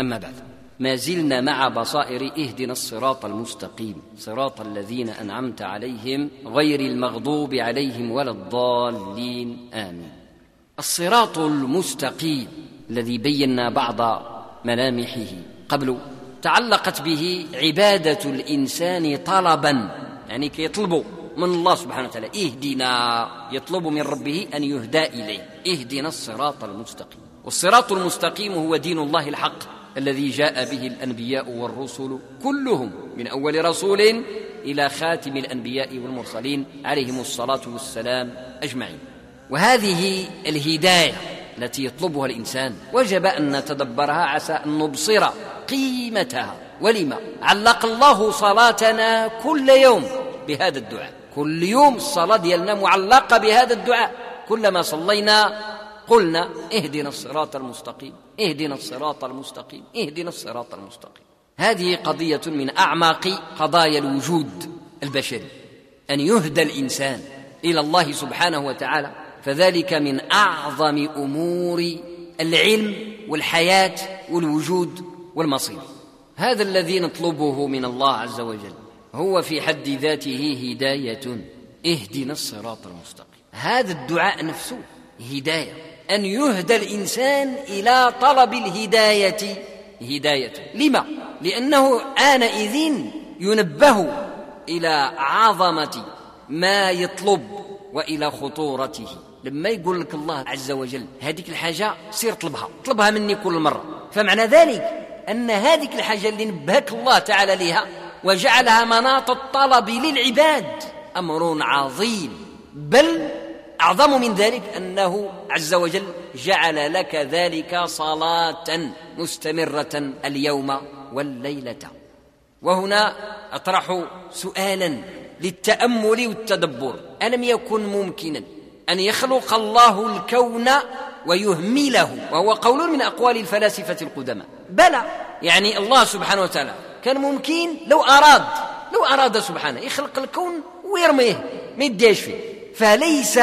أما بعد ما زلنا مع بصائر اهدنا الصراط المستقيم صراط الذين أنعمت عليهم غير المغضوب عليهم ولا الضالين آمين. الصراط المستقيم الذي بينا بعض ملامحه قبل تعلقت به عبادة الإنسان طلبا يعني كيطلبوا من الله سبحانه وتعالى اهدنا يطلب من ربه أن يهدى إليه اهدنا الصراط المستقيم. والصراط المستقيم هو دين الله الحق. الذي جاء به الأنبياء والرسل كلهم من أول رسول إلى خاتم الأنبياء والمرسلين عليهم الصلاة والسلام أجمعين. وهذه الهداية التي يطلبها الإنسان وجب أن نتدبرها عسى أن نبصر قيمتها. ولما علق الله صلاتنا كل يوم بهذا الدعاء. كل يوم الصلاه ديالنا معلقة بهذا الدعاء. كلما صلينا قلنا اهدنا الصراط المستقيم اهدنا الصراط المستقيم اهدنا الصراط المستقيم. هذه قضية من أعماق قضايا الوجود البشري أن يهدى الإنسان إلى الله سبحانه وتعالى فذلك من أعظم أمور العلم والحياة والوجود والمصير. هذا الذي نطلبه من الله عز وجل هو في حد ذاته هداية اهدنا الصراط المستقيم. هذا الدعاء نفسه هداية. أن يهدى الإنسان إلى طلب الهداية. هداية لما؟ لأنه آنئذ ينبه إلى عظمة ما يطلب وإلى خطورته. لما يقول لك الله عز وجل هذيك الحاجة سير طلبها طلبها مني كل مرة. فمعنى ذلك أن هذيك الحاجة اللي نبهك الله تعالى لها وجعلها مناط الطلب للعباد أمر عظيم. بل أعظم من ذلك أنه عز وجل جعل لك ذلك صلاة مستمرة اليوم والليلة. وهنا أطرح سؤالا للتأمل والتدبر. ألم يكن ممكنا أن يخلق الله الكون ويهمله؟ وهو قول من أقوال الفلاسفة القدماء. بلى! يعني الله سبحانه وتعالى كان ممكن لو أراد لو أراد سبحانه يخلق الكون ويرميه ما يديش فيه. فليس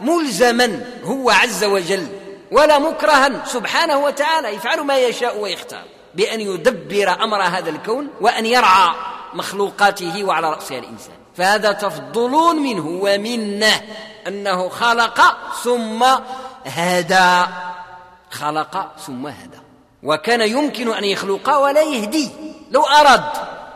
ملزما هو عز وجل ولا مكرها سبحانه وتعالى. يفعل ما يشاء ويختار. بأن يدبر أمر هذا الكون وأن يرعى مخلوقاته وعلى رأسها الإنسان. فهذا تفضل منه ومنه أنه خلق ثم هدى. خلق ثم هدى. وكان يمكن أن يخلق ولا يهدي لو أراد.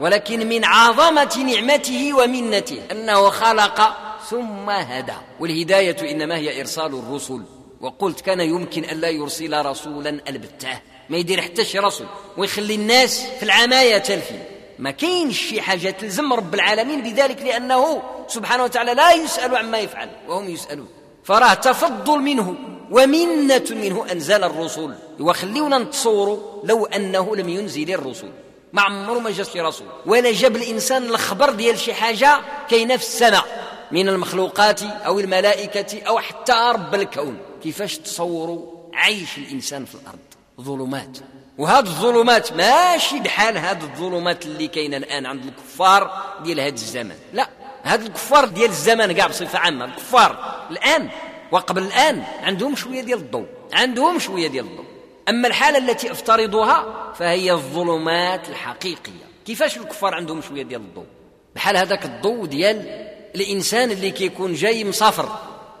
ولكن من عظمة نعمته ومنته أنه خلق ثم هدى. والهداية إنما هي إرسال الرسل. وقلت كان يمكن أن لا يرسل رسولا البتاه ما يدير حتى شي رسول. ويخلي الناس في العماية تلفي. ما كاينش شي حاجة تلزم رب العالمين بذلك لأنه سبحانه وتعالى لا يسأل عما يفعل. وهم يسألون. فراه تفضل منه. ومنة منه أنزل الرسل. وخليونا نتصوروا لو أنه لم ينزل الرسل. ما عمره ما جا شي رسول ولا جاب الإنسان الخبر ديال شي حاجة كاينة في السماء. من المخلوقات أو الملائكة أو حتى رب الكون. كيفاش تصوروا عيش الإنسان في الأرض؟ ظلمات. وهذه الظلمات ماشي بحال هذه الظلمات اللي كاينة الآن عند الكفار ديال هذا الزمان. لا هاد الكفار ديال الزمان كاع بصفة عامة الكفار. الآن وقبل الآن عندهم شوية ديال الضوء عندهم شوية ديال الضوء. أما الحالة التي أفترضها فهي الظلمات الحقيقية. كيفاش الكفار عندهم شوية ديال الضوء؟ بحال هذاك الضوء ديال الانسان اللي كيكون جاي مسافر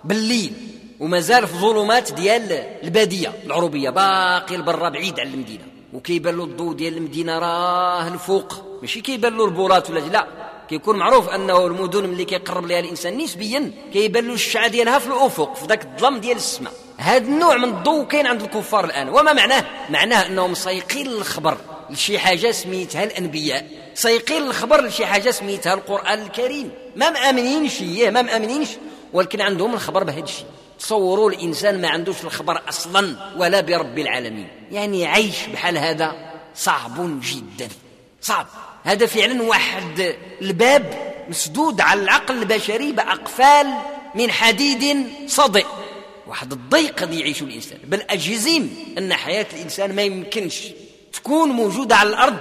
بالليل ومازال في ظلمات ديال البادية. العروبية باقي لبرا بعيد على المدينة. وكيبان له الضوء ديال المدينة راه الفوق. ماشي كيبان له البورات ولا لا. كيكون معروف أنه المدن ملي كيقرب لها الإنسان نسبيا كيبان له الشعة ديالها في الأفق في ذاك الظلام ديال السماء. هذا النوع من الضوء كاين عند الكفار الآن. وما معناه؟ معناه أنهم سايقين الخبر. لشي حاجة سميتها الأنبياء. سايقين الخبر لشي حاجة سميتها القرآن الكريم. ما مامنينش اياه ما مامنينش ولكن عندهم الخبر بهذا الشيء تصوروا الإنسان ما عندوش الخبر أصلا ولا برب العالمين. يعني عيش بحال هذا صعب جدا. صعب. هذا فعلا واحد الباب مسدود على العقل البشري بأقفال من حديد صدئ واحد الضيق اللي يعيشه الإنسان. بل أجزم أن حياة الإنسان ما يمكنش تكون موجودة على الأرض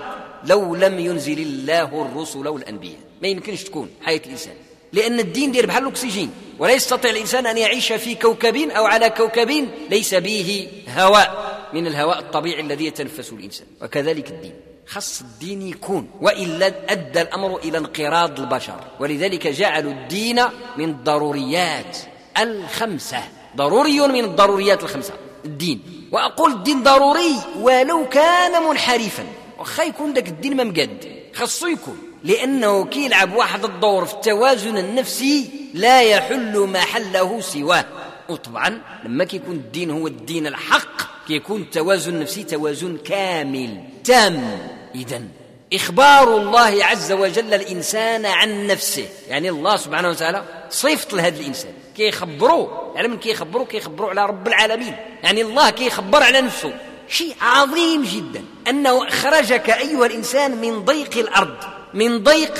لو لم ينزل الله الرسل والأنبياء. ما يمكنش تكون حياة الإنسان. لأن الدين دير بحال الأكسجين. ولا يستطيع الإنسان أن يعيش في كوكب أو على كوكب ليس به هواء من الهواء الطبيعي الذي يتنفسه الإنسان. وكذلك الدين. خص الدين يكون. وإلا أدى الأمر إلى انقراض البشر. ولذلك جعلوا الدين من الضروريات الخمسة. ضروري من الضروريات الخمسة. الدين. وأقول الدين ضروري ولو كان منحرفا. واخا يكون ذاك الدين ما مقاد. خاصو يكون لأنه كيلعب واحد الدور في التوازن النفسي لا يحل محله سواه. وطبعا لما كيكون الدين هو الدين الحق كيكون التوازن النفسي توازن كامل. تام. اذا إخبار الله عز وجل الإنسان عن نفسه. يعني الله سبحانه وتعالى صفت لهذا الإنسان. كيخبروا يعني من كيخبروا كيخبروا على رب العالمين. يعني الله كيخبر على نفسه. شيء عظيم جدا. أنه أخرجك أيها الإنسان من ضيق الأرض من ضيق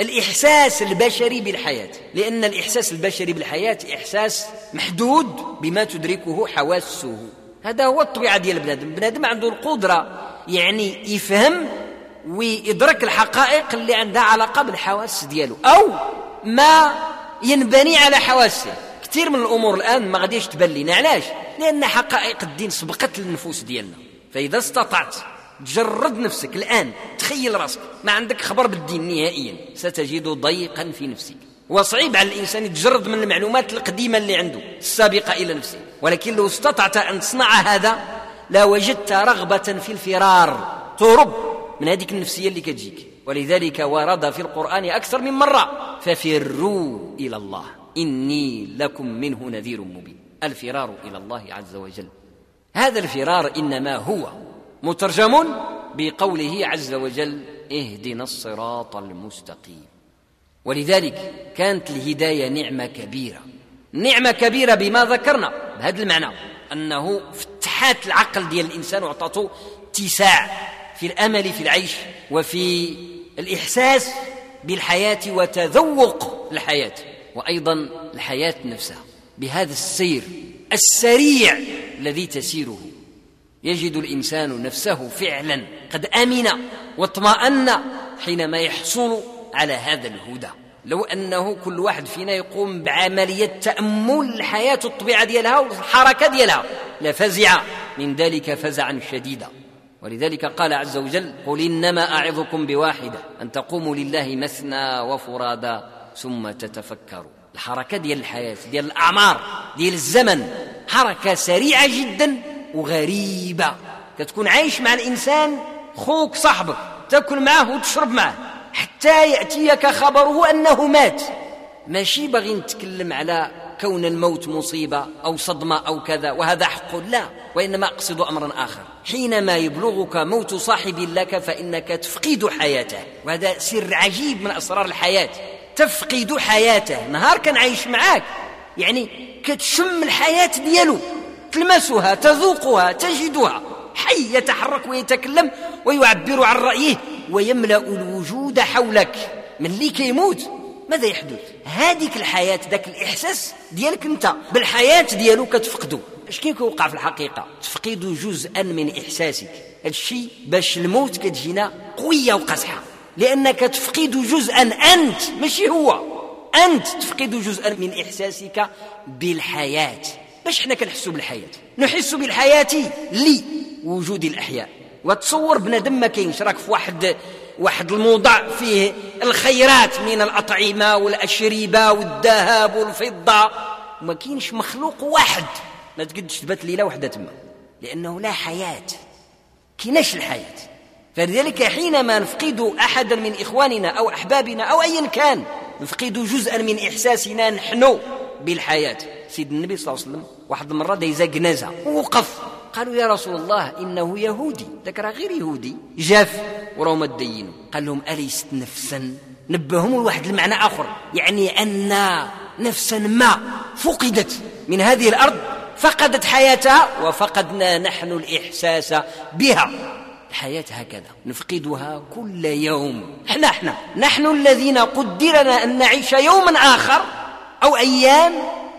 الإحساس البشري بالحياة. لأن الإحساس البشري بالحياة إحساس محدود بما تدركه حواسه. هذا هو الطبيعة ديال البنادم. بنادم عنده القدرة يعني يفهم ويدرك الحقائق اللي عندها علاقة بالحواس ديالو. أو ما ينبني على حواسه كثير من الأمور الآن ما غاديش تبان لنا علاش؟ لأن حقائق الدين سبقت للنفوس ديالنا. فإذا استطعت تجرد نفسك الآن تخيل راسك ما عندك خبر بالدين نهائيا. ستجد ضيقا في نفسك. وصعيب على الإنسان يتجرد من المعلومات القديمة اللي عنده السابقة إلى نفسه. ولكن لو استطعت أن تصنع هذا لوجدت رغبة في الفرار. تهرب من هذه النفسية اللي كتجيك. ولذلك ورد في القرآن أكثر من مرة ففروا إلى الله إني لكم منه نذير مبين. الفرار إلى الله عز وجل. هذا الفرار إنما هو مترجم بقوله عز وجل اهدنا الصراط المستقيم. ولذلك كانت الهداية نعمة كبيرة. نعمة كبيرة بما ذكرنا بهذا المعنى أنه فتحات العقل ديال الإنسان وعطاته اتساع في الأمل في العيش وفي الإحساس بالحياة وتذوق الحياة وأيضا الحياة نفسها بهذا السير السريع الذي تسيره. يجد الإنسان نفسه فعلا قد آمن واطمأن حينما يحصل على هذا الهدى. لو أنه كل واحد فينا يقوم بعملية تأمل الحياة الطبيعة ديالها والحركة ديالها لفزع من ذلك فزعا شديدا. ولذلك قال عز وجل قل إنما أعظكم بواحدة أن تقوموا لله مثنى وفرادا ثم تتفكروا. الحركة ديال الحياة ديال الأعمار ديال الزمن حركة سريعة جدا وغريبة. كتكون عايش مع الإنسان خوك صاحبك تاكل معه وتشرب معه حتى يأتيك خبره أنه مات. ماشي باغي نتكلم على كون الموت مصيبة أو صدمة أو كذا وهذا حق. لا وإنما أقصد امرا آخر. حينما يبلغك موت صاحب لك فإنك تفقد حياته. وهذا سر عجيب من أسرار الحياة. تفقد حياته. نهار كان عايش معاك. يعني كتشم الحياة ديالو. تلمسها تذوقها تجدها. حي يتحرك ويتكلم ويعبر عن رأيه ويملأ الوجود حولك. من اللي كيموت؟ ماذا يحدث؟ هذيك الحياة ذاك الإحساس ديالك أنت. بالحياة ديالو كتفقدو اش كيوقع في الحقيقة؟ تفقد جزءا من إحساسك. هذا الشيء باش الموت كتجينا قوية وقزحة. لأنك تفقد جزءا أنت ماشي هو. أنت تفقد جزءا من إحساسك بالحياة. باش حنا كنحسوا بالحياة؟ نحس بالحياة لوجود الأحياء. وتصور بنادم ما كاينش راك في واحد واحد الموضع فيه الخيرات من الأطعمة والأشربة والذهب والفضة. وما كاينش مخلوق واحد. ما تقدش تبات ليلة واحدة تما. لأنه لا حياة. كيناش الحياة؟ فلذلك حينما نفقد أحدا من إخواننا أو أحبابنا أو أيا كان نفقد جزءا من إحساسنا نحن بالحياة. سيد النبي صلى الله عليه وسلم واحد المرة دايزا جنازة ووقف قالوا يا رسول الله إنه يهودي. ذاك راه غير يهودي. جاف وراهم الدين. قال لهم أليست نفسا؟ نبههم لواحد المعنى آخر. يعني أن نفسا ما فقدت من هذه الأرض فقدت حياتها وفقدنا نحن الإحساس بها. الحياة هكذا نفقدها كل يوم. إحنا إحنا نحن الذين قدرنا أن نعيش يوما آخر أو أيام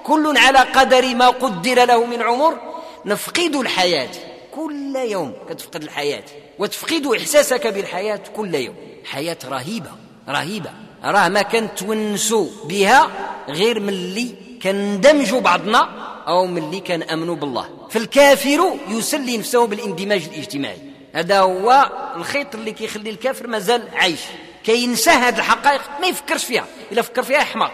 كل على قدر ما قدر له من عمر نفقد الحياة كل يوم. كتفقد الحياة وتفقد إحساسك بالحياة كل يوم. حياة رهيبة رهيبة. راه ما كنتونسوا بها غير من اللي كندمجوا بعضنا. أو من اللي كان أمنوا بالله. فالكافر يسلي نفسه بالاندماج الاجتماعي. هذا هو الخيط اللي كيخلي الكافر مازال عايش. كينسى هذه الحقائق ما يفكرش فيها. إلا فكر فيها يحمق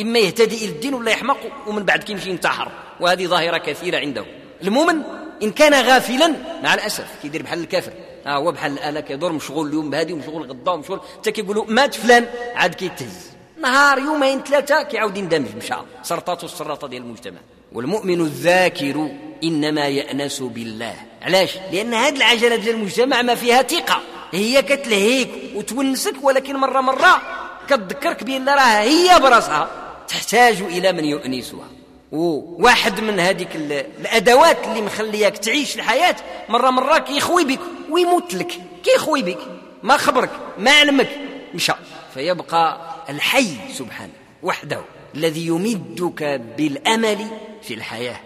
إما يهتدي إلى الدين ولا يحمق ومن بعد كيمشي ينتحر. وهذه ظاهرة كثيرة عنده. المؤمن إن كان غافلا مع الأسف كيدير بحال الكافر. ها هو بحال الآلة كيدور مشغول اليوم بهذه ومشغول غدا ومشغول. حتى كيقولوا مات فلان عاد كيتهز. نهار يومين ثلاثة كيعاود يندمج مشى. سرطاته السرطة ديال المجتمع. والمؤمن الذاكر إنما يأنس بالله. علاش؟ لأن هذه العجلة ديال المجتمع ما فيها ثقة. هي كتلهيك وتونسك ولكن مرة مرة كتذكرك بأن راه هي براسها تحتاج إلى من يؤنسها. وواحد من هذيك الأدوات اللي مخلياك تعيش الحياة مرة مرة كيخوي بك ويموت لك كيخوي بك. ما خبرك ما علمك. مشى. فيبقى الحي سبحانه وحده. الذي يمدك بالأمل في الحياة.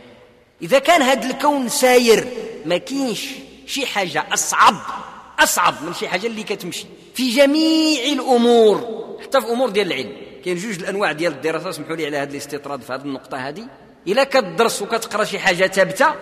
إذا كان هذا الكون ساير ما كاينش شي حاجة أصعب أصعب من شي حاجة اللي كتمشي. في جميع الأمور حتى في أمور ديال العلم. كاين جوج الأنواع ديال الدراسة اسمحوا لي على هذا الاستطراد في هذه النقطة هذه. إلا كتدرس وكتقرأ شي حاجة ثابتة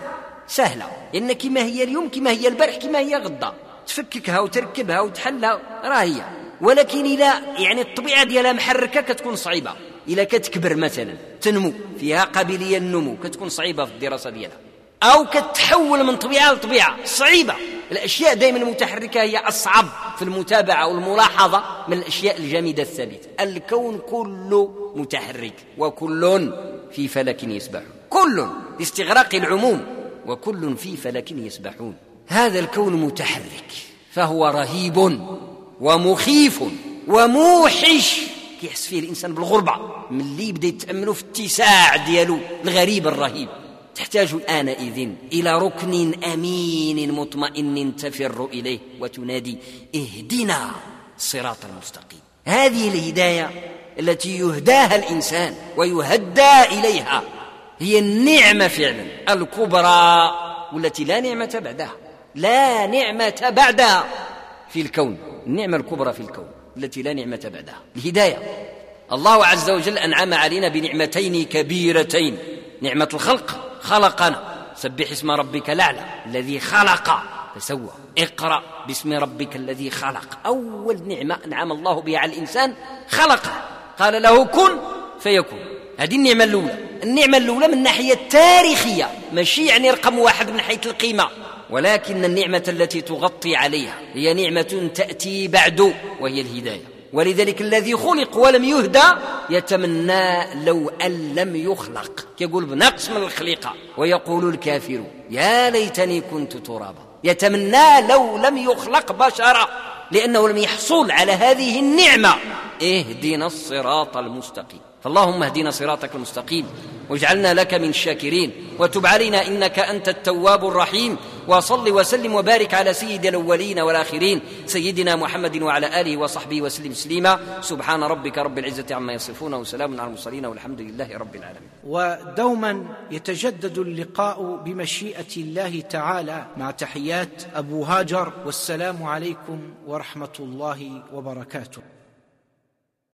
سهلة. لأن كما هي اليوم كما هي البارح كما هي غدا. تفككها وتركبها وتحلها راه هي ولكن إلى يعني الطبيعة ديالها محركة كتكون صعيبة. إلى كتكبر مثلا تنمو فيها قابلية النمو كتكون صعيبة في الدراسة ديالها. أو كتحول من طبيعة لطبيعة صعيبة. الأشياء دائما المتحركة هي أصعب في المتابعة والملاحظة من الأشياء الجامدة الثابتة. الكون كله متحرك وكل في فلك يسبحون. كل لاستغراق العموم وكل في فلك يسبحون. هذا الكون متحرك فهو رهيب ومخيف وموحش. كيحس فيه الإنسان بالغربة ملي يبدأ يتأملوا في اتساع ديالو الغريب الرهيب. تحتاج آنئذ إلى ركن أمين مطمئن تفر إليه وتنادي اهدنا الصراط المستقيم. هذه الهداية التي يهداها الإنسان ويهدى إليها هي النعمة فعلا. الكبرى والتي لا نعمة بعدها لا نعمة بعدها في الكون. النعمة الكبرى في الكون. التي لا نعمة بعدها. الهداية. الله عز وجل أنعم علينا بنعمتين كبيرتين. نعمة الخلق خلقنا. سبح اسم ربك الأعلى الذي خلق. فسوى اقرأ باسم ربك الذي خلق. أول نعمة أنعم الله بها على الإنسان خلقه. قال له كن فيكون. هذه النعمة الأولى. النعمة الأولى من الناحيه التاريخيه ماشي يعني رقم واحد من حيث القيمة. ولكن النعمة التي تغطي عليها هي نعمة تأتي بعد وهي الهداية. ولذلك الذي خلق ولم يهدى يتمنى لو أن لم يخلق. يقول بنقص من الخليقة ويقول الكافر يا ليتني كنت ترابا. يتمنى لو لم يخلق بشرا لأنه لم يحصل على هذه النعمة. اهدنا الصراط المستقيم. فاللهم اهدنا صراطك المستقيم واجعلنا لك من الشاكرين وتب علينا إنك أنت التواب الرحيم وصل وسلم وبارك على سيد الأولين والآخرين سيدنا محمد وعلى آله وصحبه وسلم تسليما. سبحان ربك رب العزة عما يصفون وسلام على المرسلين والحمد لله رب العالمين. ودوما يتجدد اللقاء بمشيئة الله تعالى مع تحيات أبو هاجر والسلام عليكم ورحمة الله وبركاته.